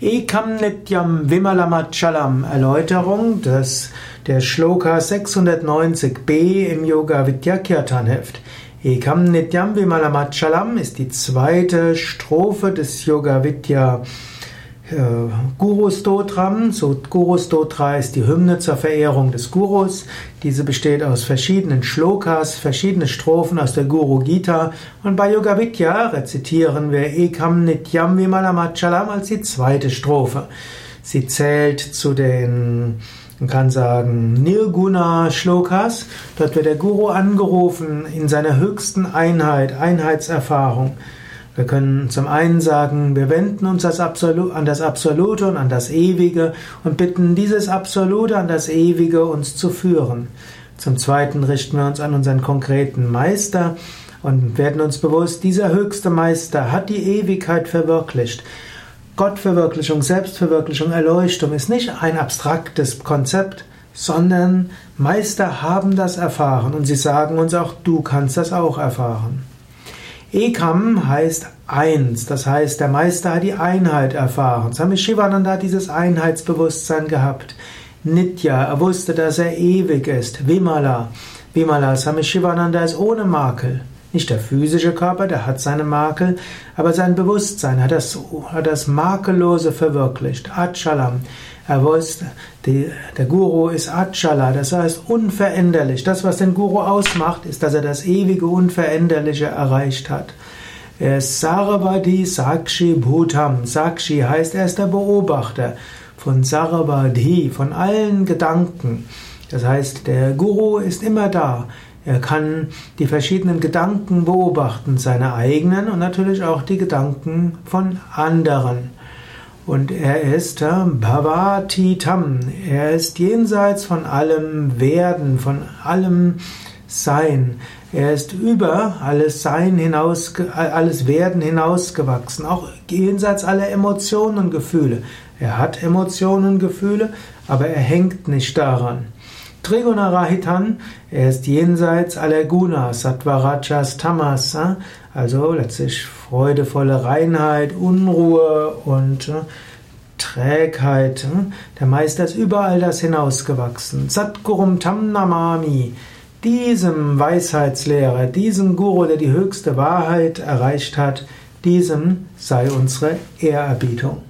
Ekam Nityam Vimalamachalam Erläuterung des, der Shloka 690b im Yoga Vidyakirtan Heft. Ekam Nityam Vimalamachalam ist die zweite Strophe des Yoga Vidya äh, Guru Stotram. So Guru Stotra ist die Hymne zur Verehrung des Gurus. Diese besteht aus verschiedenen Shlokas, verschiedene Strophen aus der Guru Gita. Und bei Yoga Vidya rezitieren wir Ekam Nityam Vimalamachalam als die zweite Strophe. Sie zählt zu den, man kann sagen, Nirguna Shlokas. Dort wird der Guru angerufen in seiner höchsten Einheit, Einheitserfahrung. Wir können zum einen sagen, wir wenden uns das an das Absolute und an das Ewige und bitten dieses Absolute an das Ewige uns zu führen. Zum zweiten richten wir uns an unseren konkreten Meister und werden uns bewusst, dieser höchste Meister hat die Ewigkeit verwirklicht. Gottverwirklichung, Selbstverwirklichung, Erleuchtung ist nicht ein abstraktes Konzept, sondern Meister haben das erfahren und sie sagen uns auch, du kannst das auch erfahren. Ekam heißt eins, das heißt, der Meister hat die Einheit erfahren. Swami Shivananda hat dieses Einheitsbewusstsein gehabt. Nitya, er wusste, dass er ewig ist. Vimala, Vimala, Swami Shivananda ist ohne Makel. Nicht der physische Körper, der hat seine Makel, aber sein Bewusstsein hat das, hat das Makellose verwirklicht. Achalam. Er wusste, die, der Guru ist Achala, das heißt unveränderlich. Das, was den Guru ausmacht, ist, dass er das ewige Unveränderliche erreicht hat. Er ist Sarvadi Sakshi Bhutam. Sakshi heißt, er ist der Beobachter von Sarvadi, von allen Gedanken. Das heißt, der Guru ist immer da. Er kann die verschiedenen Gedanken beobachten, seine eigenen und natürlich auch die Gedanken von anderen. Und er ist Bhavatitam. Er ist jenseits von allem Werden, von allem Sein. Er ist über alles Sein hinaus, alles Werden hinausgewachsen, auch jenseits aller Emotionen und Gefühle. Er hat Emotionen und Gefühle, aber er hängt nicht daran. Trigunarahitan, er ist jenseits aller Gunas, Sattvarajas, Tamas, also letztlich freudevolle Reinheit, Unruhe und äh, Trägheit. Hm? Der Meister ist überall das hinausgewachsen. Satgurum Tam Namami. Diesem Weisheitslehrer, diesem Guru, der die höchste Wahrheit erreicht hat, diesem sei unsere Ehrerbietung.